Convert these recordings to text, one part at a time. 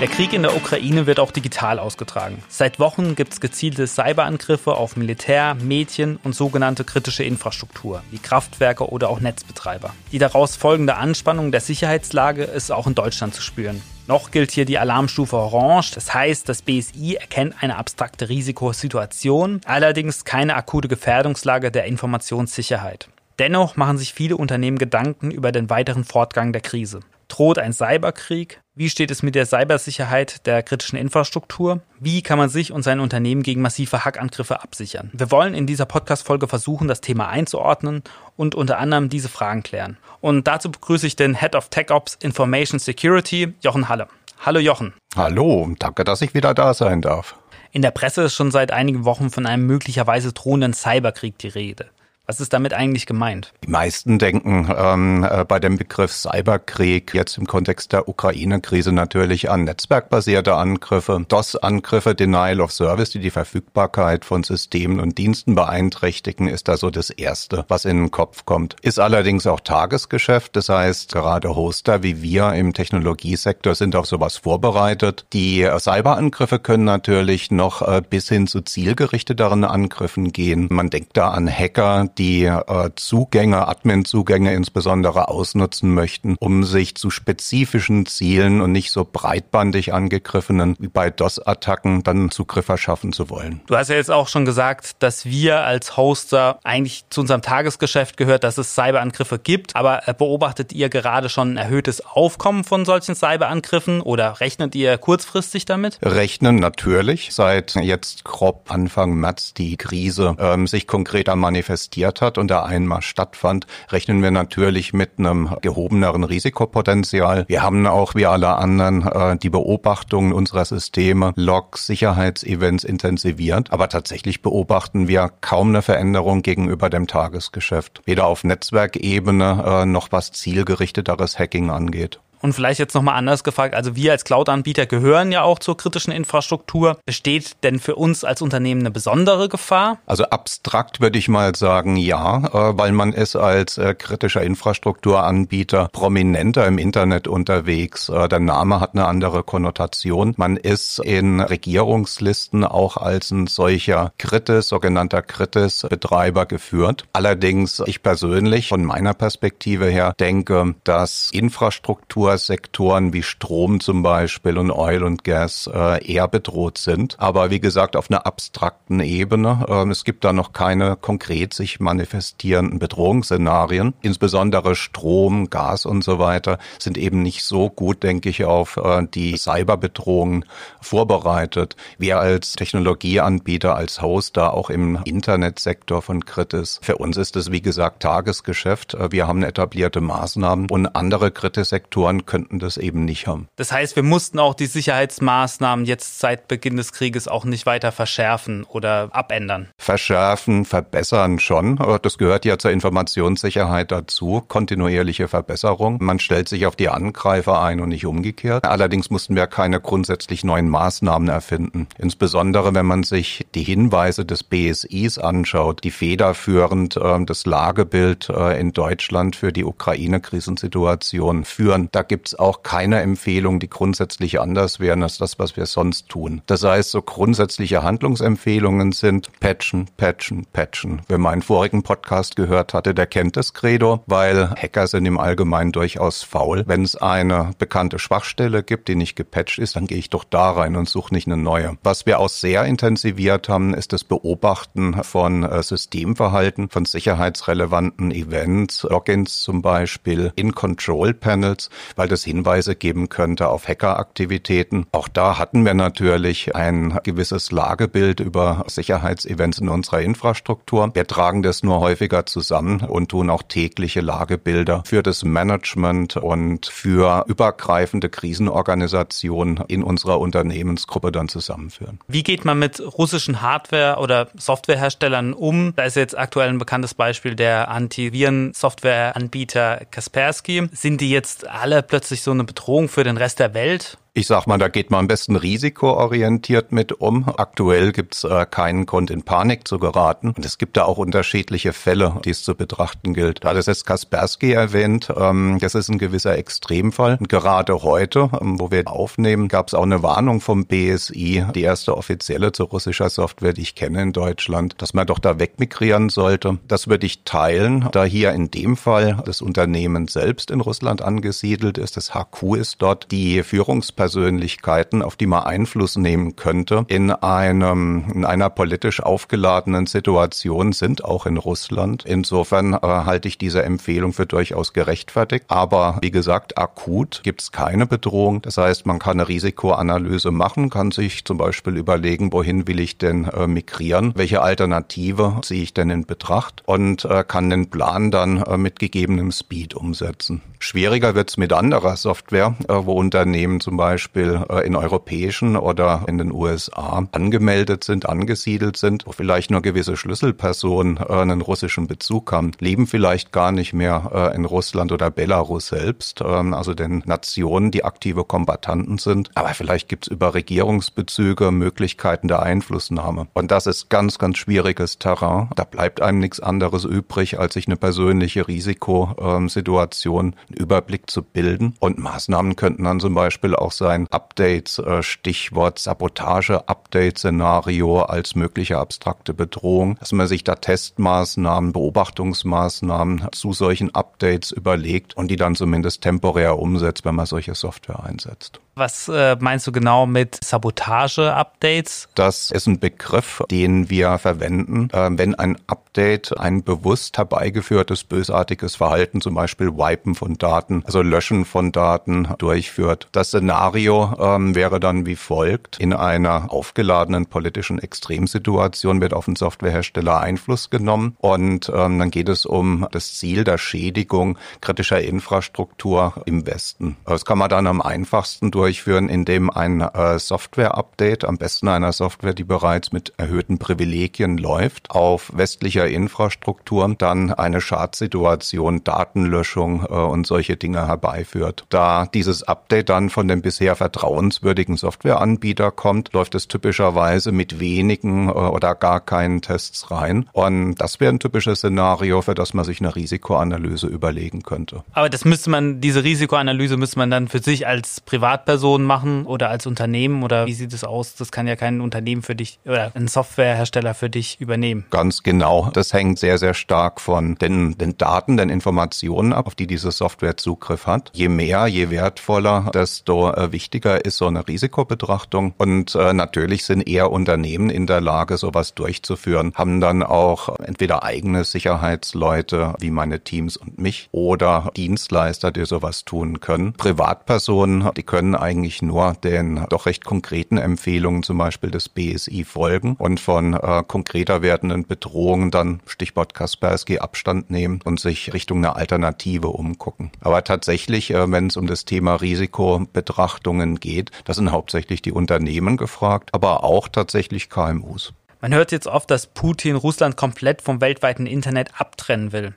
Der Krieg in der Ukraine wird auch digital ausgetragen. Seit Wochen gibt es gezielte Cyberangriffe auf Militär, Medien und sogenannte kritische Infrastruktur, wie Kraftwerke oder auch Netzbetreiber. Die daraus folgende Anspannung der Sicherheitslage ist auch in Deutschland zu spüren. Noch gilt hier die Alarmstufe Orange, das heißt, das BSI erkennt eine abstrakte Risikosituation, allerdings keine akute Gefährdungslage der Informationssicherheit. Dennoch machen sich viele Unternehmen Gedanken über den weiteren Fortgang der Krise. Droht ein Cyberkrieg? Wie steht es mit der Cybersicherheit der kritischen Infrastruktur? Wie kann man sich und sein Unternehmen gegen massive Hackangriffe absichern? Wir wollen in dieser Podcast-Folge versuchen, das Thema einzuordnen und unter anderem diese Fragen klären. Und dazu begrüße ich den Head of Tech Ops Information Security, Jochen Halle. Hallo Jochen. Hallo, danke, dass ich wieder da sein darf. In der Presse ist schon seit einigen Wochen von einem möglicherweise drohenden Cyberkrieg die Rede. Was ist damit eigentlich gemeint? Die meisten denken ähm, äh, bei dem Begriff Cyberkrieg jetzt im Kontext der Ukraine-Krise natürlich an netzwerkbasierte Angriffe, DOS-Angriffe, Denial of Service, die die Verfügbarkeit von Systemen und Diensten beeinträchtigen, ist da so das Erste, was in den Kopf kommt. Ist allerdings auch Tagesgeschäft, das heißt, gerade Hoster wie wir im Technologiesektor sind auf sowas vorbereitet. Die äh, Cyberangriffe können natürlich noch äh, bis hin zu zielgerichteteren Angriffen gehen. Man denkt da an Hacker, die äh, Zugänge, Admin-Zugänge insbesondere ausnutzen möchten, um sich zu spezifischen Zielen und nicht so breitbandig angegriffenen wie bei DOS-Attacken dann Zugriff verschaffen zu wollen. Du hast ja jetzt auch schon gesagt, dass wir als Hoster eigentlich zu unserem Tagesgeschäft gehört, dass es Cyberangriffe gibt. Aber äh, beobachtet ihr gerade schon ein erhöhtes Aufkommen von solchen Cyberangriffen oder rechnet ihr kurzfristig damit? Rechnen natürlich. Seit jetzt grob Anfang März die Krise ähm, sich konkreter manifestiert passiert hat und der Einmarsch stattfand, rechnen wir natürlich mit einem gehobeneren Risikopotenzial. Wir haben auch wie alle anderen äh, die Beobachtungen unserer Systeme, Logs, Sicherheitsevents intensiviert, aber tatsächlich beobachten wir kaum eine Veränderung gegenüber dem Tagesgeschäft, weder auf Netzwerkebene äh, noch was zielgerichteteres Hacking angeht. Und vielleicht jetzt nochmal anders gefragt, also wir als Cloud-Anbieter gehören ja auch zur kritischen Infrastruktur. Besteht denn für uns als Unternehmen eine besondere Gefahr? Also abstrakt würde ich mal sagen, ja, äh, weil man ist als äh, kritischer Infrastrukturanbieter prominenter im Internet unterwegs. Äh, der Name hat eine andere Konnotation. Man ist in Regierungslisten auch als ein solcher Kritis, sogenannter Kritis-Betreiber geführt. Allerdings, ich persönlich von meiner Perspektive her denke, dass Infrastruktur Sektoren wie Strom zum Beispiel und Oil und Gas äh, eher bedroht sind. Aber wie gesagt, auf einer abstrakten Ebene. Ähm, es gibt da noch keine konkret sich manifestierenden Bedrohungsszenarien. Insbesondere Strom, Gas und so weiter sind eben nicht so gut, denke ich, auf äh, die Cyberbedrohungen vorbereitet. Wir als Technologieanbieter, als Hoster, auch im Internetsektor von Kritis, für uns ist es, wie gesagt, Tagesgeschäft. Äh, wir haben etablierte Maßnahmen und andere Kritis-Sektoren könnten das eben nicht haben. Das heißt, wir mussten auch die Sicherheitsmaßnahmen jetzt seit Beginn des Krieges auch nicht weiter verschärfen oder abändern. Verschärfen, verbessern schon. Das gehört ja zur Informationssicherheit dazu. Kontinuierliche Verbesserung. Man stellt sich auf die Angreifer ein und nicht umgekehrt. Allerdings mussten wir keine grundsätzlich neuen Maßnahmen erfinden. Insbesondere wenn man sich die Hinweise des BSIs anschaut, die federführend äh, das Lagebild äh, in Deutschland für die Ukraine-Krisensituation führen. Da gibt es auch keine Empfehlung, die grundsätzlich anders wären als das, was wir sonst tun. Das heißt, so grundsätzliche Handlungsempfehlungen sind patchen, patchen, patchen. Wer meinen vorigen Podcast gehört hatte, der kennt das Credo, weil Hacker sind im Allgemeinen durchaus faul. Wenn es eine bekannte Schwachstelle gibt, die nicht gepatcht ist, dann gehe ich doch da rein und suche nicht eine neue. Was wir auch sehr intensiviert haben, ist das Beobachten von äh, Systemverhalten, von sicherheitsrelevanten Events, Logins zum Beispiel in Control Panels, weil das Hinweise geben könnte auf Hackeraktivitäten. Auch da hatten wir natürlich ein gewisses Lagebild über Sicherheitsevents in unserer Infrastruktur. Wir tragen das nur häufiger zusammen und tun auch tägliche Lagebilder für das Management und für übergreifende Krisenorganisationen in unserer Unternehmensgruppe dann zusammenführen. Wie geht man mit russischen Hardware- oder Softwareherstellern um? Da ist jetzt aktuell ein bekanntes Beispiel der Antiviren-Softwareanbieter Kaspersky. Sind die jetzt alle plötzlich so eine Bedrohung für den Rest der Welt? Ich sag mal, da geht man am besten risikoorientiert mit um. Aktuell gibt's äh, keinen Grund in Panik zu geraten. Und es gibt da auch unterschiedliche Fälle, die es zu betrachten gilt. Da es jetzt Kaspersky erwähnt. Ähm, das ist ein gewisser Extremfall. Und gerade heute, ähm, wo wir aufnehmen, gab es auch eine Warnung vom BSI, die erste offizielle zu russischer Software, die ich kenne in Deutschland, dass man doch da wegmigrieren sollte. Das würde ich teilen, da hier in dem Fall das Unternehmen selbst in Russland angesiedelt ist. Das HQ ist dort die Führungsperson Persönlichkeiten, auf die man Einfluss nehmen könnte, in einem, in einer politisch aufgeladenen Situation sind, auch in Russland. Insofern äh, halte ich diese Empfehlung für durchaus gerechtfertigt. Aber wie gesagt, akut gibt es keine Bedrohung. Das heißt, man kann eine Risikoanalyse machen, kann sich zum Beispiel überlegen, wohin will ich denn äh, migrieren, welche Alternative ziehe ich denn in Betracht und äh, kann den Plan dann äh, mit gegebenem Speed umsetzen. Schwieriger wird es mit anderer Software, äh, wo Unternehmen zum Beispiel Beispiel äh, in europäischen oder in den USA angemeldet sind, angesiedelt sind, wo vielleicht nur gewisse Schlüsselpersonen äh, einen russischen Bezug haben, leben vielleicht gar nicht mehr äh, in Russland oder Belarus selbst, ähm, also den Nationen, die aktive Kombatanten sind. Aber vielleicht gibt es über Regierungsbezüge Möglichkeiten der Einflussnahme. Und das ist ganz, ganz schwieriges Terrain. Da bleibt einem nichts anderes übrig, als sich eine persönliche Risikosituation, einen Überblick zu bilden. Und Maßnahmen könnten dann zum Beispiel auch sein, sein Updates, äh, Stichwort Sabotage-Update-Szenario als mögliche abstrakte Bedrohung, dass man sich da Testmaßnahmen, Beobachtungsmaßnahmen zu solchen Updates überlegt und die dann zumindest temporär umsetzt, wenn man solche Software einsetzt. Was äh, meinst du genau mit Sabotage-Updates? Das ist ein Begriff, den wir verwenden, äh, wenn ein Update ein bewusst herbeigeführtes bösartiges Verhalten, zum Beispiel Wipen von Daten, also Löschen von Daten durchführt. Das Szenario ähm, wäre dann wie folgt. In einer aufgeladenen politischen Extremsituation wird auf den Softwarehersteller Einfluss genommen und ähm, dann geht es um das Ziel der Schädigung kritischer Infrastruktur im Westen. Das kann man dann am einfachsten durch durchführen, indem ein äh, Software-Update, am besten einer Software, die bereits mit erhöhten Privilegien läuft, auf westlicher Infrastruktur dann eine Schadsituation, Datenlöschung äh, und solche Dinge herbeiführt. Da dieses Update dann von dem bisher vertrauenswürdigen Softwareanbieter kommt, läuft es typischerweise mit wenigen äh, oder gar keinen Tests rein. Und das wäre ein typisches Szenario, für das man sich eine Risikoanalyse überlegen könnte. Aber das müsste man, diese Risikoanalyse müsste man dann für sich als Privatperson Privatperson machen oder als Unternehmen oder wie sieht es aus? Das kann ja kein Unternehmen für dich oder ein Softwarehersteller für dich übernehmen. Ganz genau. Das hängt sehr, sehr stark von den, den Daten, den Informationen ab, auf die diese Software Zugriff hat. Je mehr, je wertvoller, desto äh, wichtiger ist so eine Risikobetrachtung. Und äh, natürlich sind eher Unternehmen in der Lage, sowas durchzuführen, haben dann auch entweder eigene Sicherheitsleute wie meine Teams und mich oder Dienstleister, die sowas tun können. Privatpersonen, die können eigentlich nur den doch recht konkreten Empfehlungen zum Beispiel des BSI folgen und von äh, konkreter werdenden Bedrohungen dann Stichwort Kaspersky Abstand nehmen und sich Richtung einer Alternative umgucken. Aber tatsächlich, äh, wenn es um das Thema Risikobetrachtungen geht, das sind hauptsächlich die Unternehmen gefragt, aber auch tatsächlich KMUs. Man hört jetzt oft, dass Putin Russland komplett vom weltweiten Internet abtrennen will.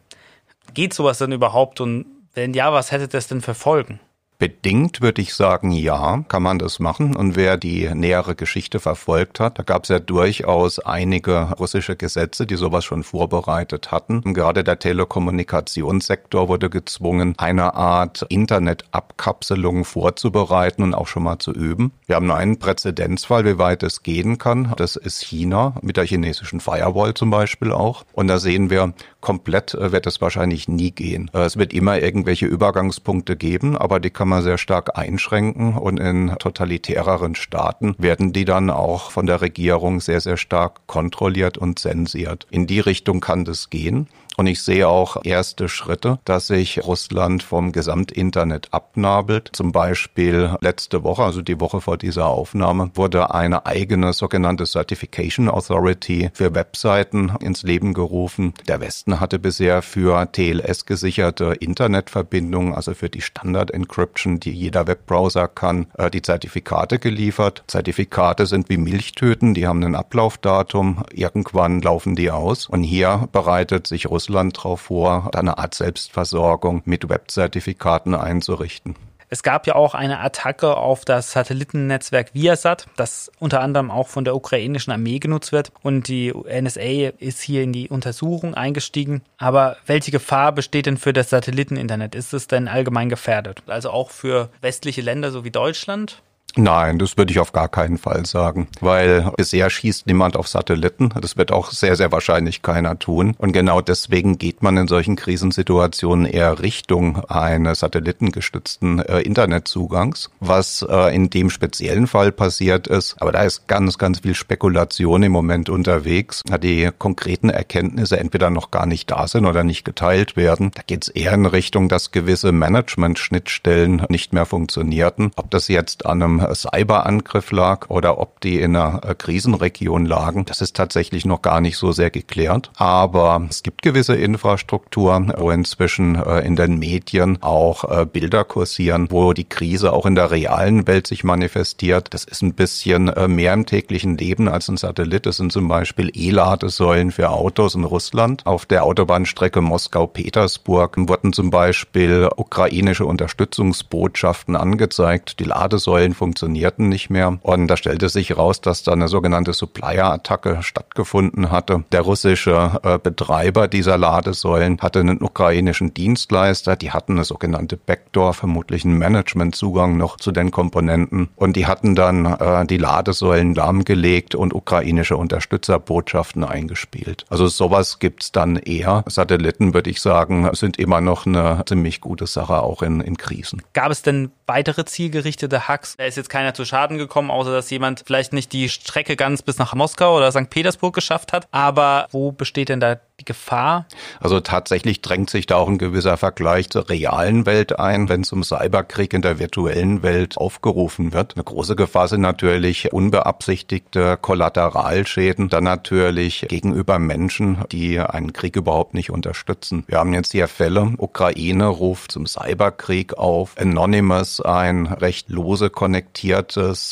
Geht sowas denn überhaupt und wenn ja, was hätte das denn für Folgen? Bedingt würde ich sagen, ja, kann man das machen. Und wer die nähere Geschichte verfolgt hat, da gab es ja durchaus einige russische Gesetze, die sowas schon vorbereitet hatten. Gerade der Telekommunikationssektor wurde gezwungen, eine Art Internetabkapselung vorzubereiten und auch schon mal zu üben. Wir haben einen Präzedenzfall, wie weit es gehen kann. Das ist China mit der chinesischen Firewall zum Beispiel auch. Und da sehen wir, komplett äh, wird es wahrscheinlich nie gehen. Äh, es wird immer irgendwelche Übergangspunkte geben, aber die kann man sehr stark einschränken und in totalitäreren Staaten werden die dann auch von der Regierung sehr, sehr stark kontrolliert und zensiert. In die Richtung kann das gehen. Und ich sehe auch erste Schritte, dass sich Russland vom Gesamtinternet abnabelt. Zum Beispiel letzte Woche, also die Woche vor dieser Aufnahme, wurde eine eigene sogenannte Certification Authority für Webseiten ins Leben gerufen. Der Westen hatte bisher für TLS gesicherte Internetverbindungen, also für die Standard Encryption, die jeder Webbrowser kann, äh, die Zertifikate geliefert. Zertifikate sind wie Milchtöten, die haben ein Ablaufdatum. Irgendwann laufen die aus. Und hier bereitet sich Russland Russland darauf vor, eine Art Selbstversorgung mit Web-Zertifikaten einzurichten. Es gab ja auch eine Attacke auf das Satellitennetzwerk Viasat, das unter anderem auch von der ukrainischen Armee genutzt wird. Und die NSA ist hier in die Untersuchung eingestiegen. Aber welche Gefahr besteht denn für das Satelliteninternet? Ist es denn allgemein gefährdet? Also auch für westliche Länder so wie Deutschland? Nein, das würde ich auf gar keinen Fall sagen, weil bisher schießt niemand auf Satelliten. Das wird auch sehr, sehr wahrscheinlich keiner tun. Und genau deswegen geht man in solchen Krisensituationen eher Richtung eines satellitengestützten äh, Internetzugangs. Was äh, in dem speziellen Fall passiert ist, aber da ist ganz, ganz viel Spekulation im Moment unterwegs, da die konkreten Erkenntnisse entweder noch gar nicht da sind oder nicht geteilt werden. Da geht es eher in Richtung, dass gewisse Management-Schnittstellen nicht mehr funktionierten. Ob das jetzt an einem Cyberangriff lag oder ob die in einer äh, Krisenregion lagen. Das ist tatsächlich noch gar nicht so sehr geklärt. Aber es gibt gewisse Infrastruktur, wo inzwischen äh, in den Medien auch äh, Bilder kursieren, wo die Krise auch in der realen Welt sich manifestiert. Das ist ein bisschen mehr im täglichen Leben als ein Satellit. Das sind zum Beispiel E-Ladesäulen für Autos in Russland. Auf der Autobahnstrecke Moskau-Petersburg wurden zum Beispiel ukrainische Unterstützungsbotschaften angezeigt. Die Ladesäulen funktionieren funktionierten nicht mehr. Und da stellte sich raus, dass da eine sogenannte Supplier-Attacke stattgefunden hatte. Der russische äh, Betreiber dieser Ladesäulen hatte einen ukrainischen Dienstleister, die hatten eine sogenannte Backdoor, vermutlich einen Managementzugang noch zu den Komponenten. Und die hatten dann äh, die Ladesäulen lahmgelegt und ukrainische Unterstützerbotschaften eingespielt. Also sowas gibt's dann eher. Satelliten, würde ich sagen, sind immer noch eine ziemlich gute Sache, auch in, in Krisen. Gab es denn weitere zielgerichtete Hacks? Ist jetzt keiner zu Schaden gekommen, außer dass jemand vielleicht nicht die Strecke ganz bis nach Moskau oder St. Petersburg geschafft hat. Aber wo besteht denn da die Gefahr? Also tatsächlich drängt sich da auch ein gewisser Vergleich zur realen Welt ein, wenn zum Cyberkrieg in der virtuellen Welt aufgerufen wird. Eine große Gefahr sind natürlich unbeabsichtigte Kollateralschäden, dann natürlich gegenüber Menschen, die einen Krieg überhaupt nicht unterstützen. Wir haben jetzt hier Fälle, Ukraine ruft zum Cyberkrieg auf, Anonymous, ein recht lose konnektiertes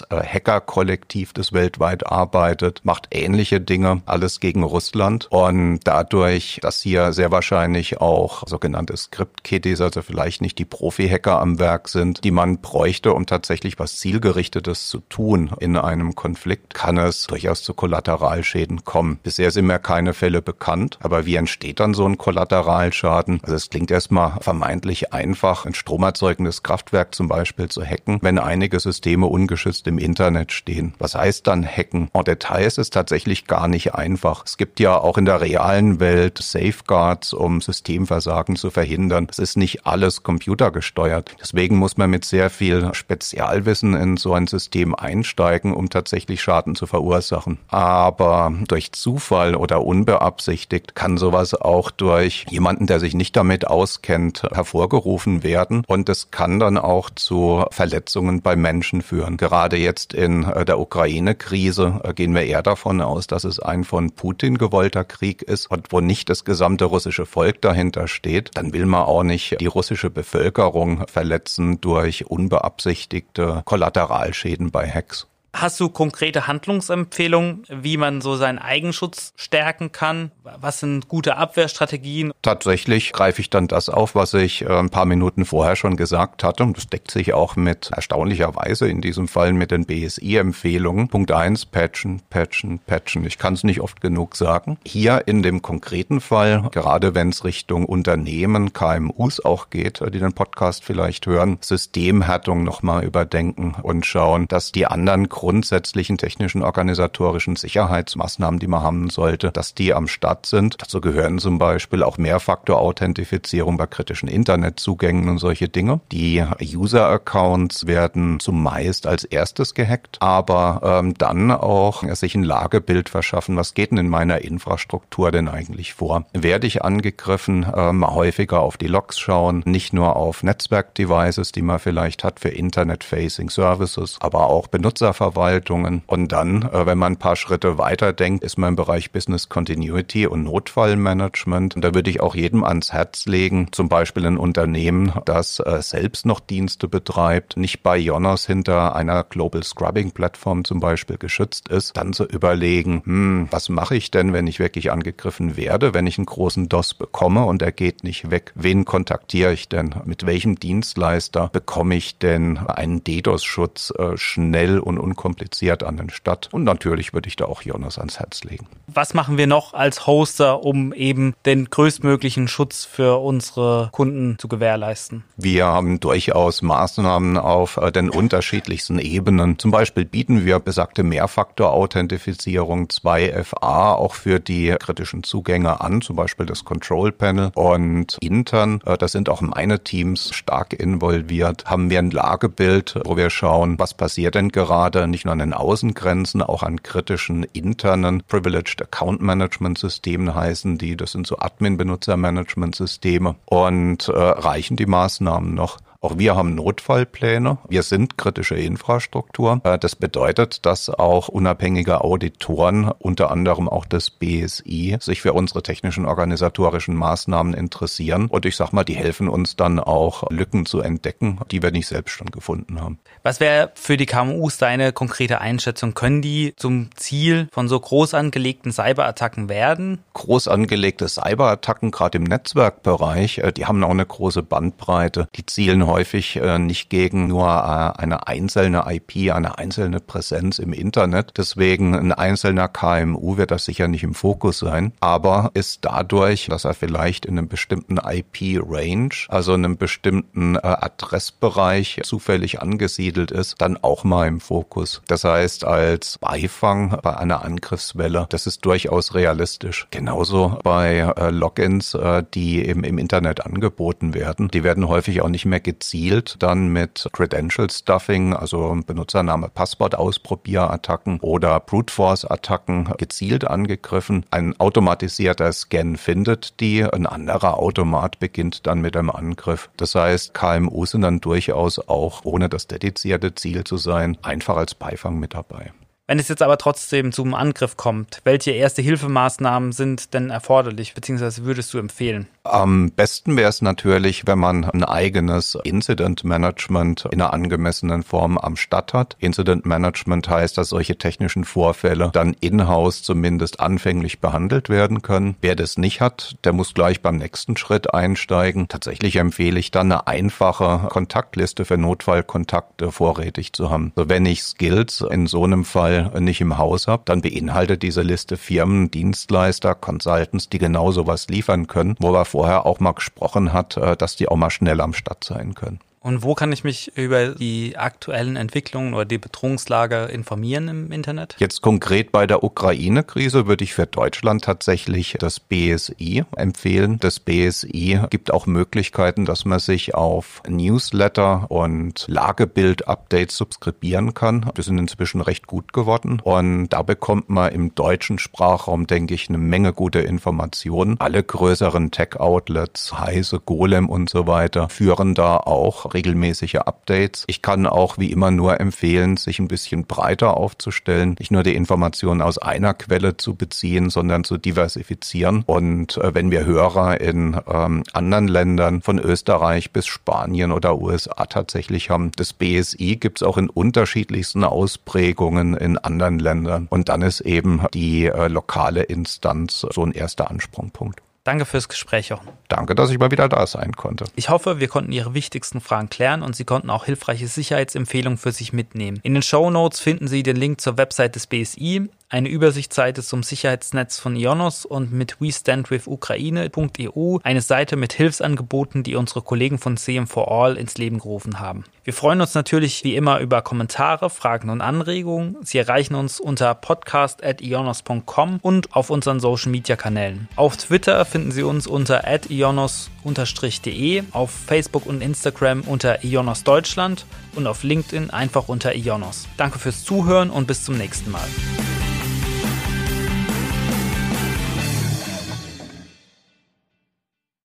äh, Hacker-Kollektiv, das weltweit arbeitet, macht ähnliche Dinge, alles gegen Russland und dadurch, dass hier sehr wahrscheinlich auch sogenannte Script-Kiddies, also vielleicht nicht die Profi-Hacker am Werk sind, die man bräuchte, um tatsächlich was Zielgerichtetes zu tun in einem Konflikt, kann es durchaus zu Kollateralschäden kommen. Bisher sind mir keine Fälle bekannt, aber wie entsteht dann so ein Kollateralschaden? Also es klingt erstmal vermeintlich einfach, ein stromerzeugendes Kraftwerk zum Beispiel zu hacken, wenn einige Systeme ungeschützt im Internet stehen. Was heißt dann hacken? En Detail ist es tatsächlich gar nicht einfach. Es gibt ja auch in der realen Welt Safeguards, um Systemversagen zu verhindern. Es ist nicht alles computergesteuert. Deswegen muss man mit sehr viel Spezialwissen in so ein System einsteigen, um tatsächlich Schaden zu verursachen. Aber durch Zufall oder unbeabsichtigt kann sowas auch durch jemanden, der sich nicht damit auskennt, hervorgerufen werden. Und es kann dann auch zu Verletzungen bei Menschen führen. Gerade jetzt in äh, der Ukraine-Krise äh, gehen wir eher davon aus, dass es ein von Putin gewollter Krieg ist und wo nicht das gesamte russische Volk dahinter steht, dann will man auch nicht die russische Bevölkerung verletzen durch unbeabsichtigte Kollateralschäden bei Hacks. Hast du konkrete Handlungsempfehlungen, wie man so seinen Eigenschutz stärken kann? Was sind gute Abwehrstrategien? Tatsächlich greife ich dann das auf, was ich äh, ein paar Minuten vorher schon gesagt hatte. Das deckt sich auch mit erstaunlicherweise in diesem Fall mit den BSI-Empfehlungen. Punkt eins: patchen, patchen, patchen. Ich kann es nicht oft genug sagen. Hier in dem konkreten Fall, gerade wenn es Richtung Unternehmen, KMUs auch geht, die den Podcast vielleicht hören, Systemhärtung nochmal überdenken und schauen, dass die anderen grundsätzlichen technischen, organisatorischen Sicherheitsmaßnahmen, die man haben sollte, dass die am Start sind. Dazu gehören zum Beispiel auch Mehrfaktor-Authentifizierung bei kritischen Internetzugängen und solche Dinge. Die User-Accounts werden zumeist als erstes gehackt, aber ähm, dann auch sich ein Lagebild verschaffen, was geht denn in meiner Infrastruktur denn eigentlich vor? Werde ich angegriffen, ähm, häufiger auf die Logs schauen, nicht nur auf Netzwerk-Devices, die man vielleicht hat für Internet-Facing Services, aber auch Benutzerverhalten Datenverwaltungen. Und dann, äh, wenn man ein paar Schritte weiter denkt, ist man im Bereich Business Continuity und Notfallmanagement. Und da würde ich auch jedem ans Herz legen, zum Beispiel ein Unternehmen, das äh, selbst noch Dienste betreibt, nicht bei Jonas hinter einer Global Scrubbing Plattform zum Beispiel geschützt ist, dann zu überlegen, hm, was mache ich denn, wenn ich wirklich angegriffen werde, wenn ich einen großen DOS bekomme und er geht nicht weg? Wen kontaktiere ich denn? Mit welchem Dienstleister bekomme ich denn einen DDoS-Schutz äh, schnell und unkompliziert an den Start? Und natürlich würde ich da auch Jonas ans Herz legen. Was machen wir noch als Hoster, um eben den größtmöglichen Schutz für unsere Kunden zu gewährleisten? Wir haben durchaus Maßnahmen auf äh, den unterschiedlichsten Ebenen. Zum Beispiel bieten wir besagte Mehrfaktor-Authentifizierung 2FA auch für die kritischen Zugänge an, zum Beispiel das Control Panel. Und intern, äh, da sind auch meine Teams stark involviert, haben wir ein Lagebild, wo wir schauen, was passiert denn gerade, nicht nur an den Außengrenzen, auch an kritischen internen Privileged Account Management Systemen heißen die. Das sind so Admin-Benutzer-Management-Systeme. Und äh, reichen die Maßnahmen noch? Auch wir haben Notfallpläne. Wir sind kritische Infrastruktur. Äh, das bedeutet, dass auch unabhängige Auditoren, unter anderem auch das BSI, sich für unsere technischen organisatorischen Maßnahmen interessieren. Und ich sag mal, die helfen uns dann auch, Lücken zu entdecken, die wir nicht selbst schon gefunden haben. Was wäre für die KMUs deine konkrete Einschätzung? Können die zum Ziel von so groß angelegten Cyberattacken werden? Groß angelegte Cyberattacken, gerade im Netzwerkbereich, äh, die haben auch eine große Bandbreite. Die zielen häufig äh, nicht gegen nur äh, eine einzelne IP, eine einzelne Präsenz im Internet. Deswegen ein einzelner KMU wird das sicher nicht im Fokus sein, aber ist dadurch, dass er vielleicht in einem bestimmten IP-Range, also in einem bestimmten äh, Adressbereich zufällig angesiedelt ist, dann auch mal im Fokus. Das heißt, als Beifang bei einer Angriffswelle, das ist durchaus realistisch. Genauso bei Logins, die im Internet angeboten werden. Die werden häufig auch nicht mehr gezielt dann mit Credential Stuffing, also Benutzername, Passwort Ausprobierattacken oder Brute Force Attacken gezielt angegriffen. Ein automatisierter Scan findet die, ein anderer Automat beginnt dann mit einem Angriff. Das heißt, KMU sind dann durchaus auch, ohne das dedizierte Ziel zu sein, einfach als Beifang mit dabei. Wenn es jetzt aber trotzdem zum Angriff kommt, welche erste Hilfemaßnahmen sind denn erforderlich, beziehungsweise würdest du empfehlen? Am besten wäre es natürlich, wenn man ein eigenes Incident Management in einer angemessenen Form am Start hat. Incident Management heißt, dass solche technischen Vorfälle dann in-house zumindest anfänglich behandelt werden können. Wer das nicht hat, der muss gleich beim nächsten Schritt einsteigen. Tatsächlich empfehle ich dann eine einfache Kontaktliste für Notfallkontakte vorrätig zu haben. So, wenn ich Skills in so einem Fall nicht im Haus habe, dann beinhaltet diese Liste Firmen, Dienstleister, Consultants, die genau sowas liefern können, wo wir vorher auch mal gesprochen hat, äh, dass die auch mal schnell am Start sein können. Und wo kann ich mich über die aktuellen Entwicklungen oder die Bedrohungslage informieren im Internet? Jetzt konkret bei der Ukraine-Krise würde ich für Deutschland tatsächlich das BSI empfehlen. Das BSI gibt auch Möglichkeiten, dass man sich auf Newsletter und Lagebild-Updates subskribieren kann. Die sind inzwischen recht gut geworden. Und da bekommt man im deutschen Sprachraum, denke ich, eine Menge gute Informationen. Alle größeren Tech-Outlets, Heise, Golem und so weiter, führen da auch regelmäßige Updates. Ich kann auch wie immer nur empfehlen, sich ein bisschen breiter aufzustellen, nicht nur die Informationen aus einer Quelle zu beziehen, sondern zu diversifizieren. Und äh, wenn wir Hörer in ähm, anderen Ländern von Österreich bis Spanien oder USA tatsächlich haben, das BSI gibt es auch in unterschiedlichsten Ausprägungen in anderen Ländern. Und dann ist eben die äh, lokale Instanz so ein erster Ansprungpunkt. Danke fürs Gespräch, Jochen. Danke, dass ich mal wieder da sein konnte. Ich hoffe, wir konnten Ihre wichtigsten Fragen klären und Sie konnten auch hilfreiche Sicherheitsempfehlungen für sich mitnehmen. In den Show Notes finden Sie den Link zur Website des BSI, eine Übersichtsseite zum Sicherheitsnetz von Ionos und mit WeStandWithUkraine.eu eine Seite mit Hilfsangeboten, die unsere Kollegen von CM4All ins Leben gerufen haben. Wir freuen uns natürlich wie immer über Kommentare, Fragen und Anregungen. Sie erreichen uns unter podcast.ionos.com und auf unseren Social Media Kanälen. Auf Twitter finden Sie uns unter ionos-de, auf Facebook und Instagram unter Ionos Deutschland und auf LinkedIn einfach unter Ionos. Danke fürs Zuhören und bis zum nächsten Mal.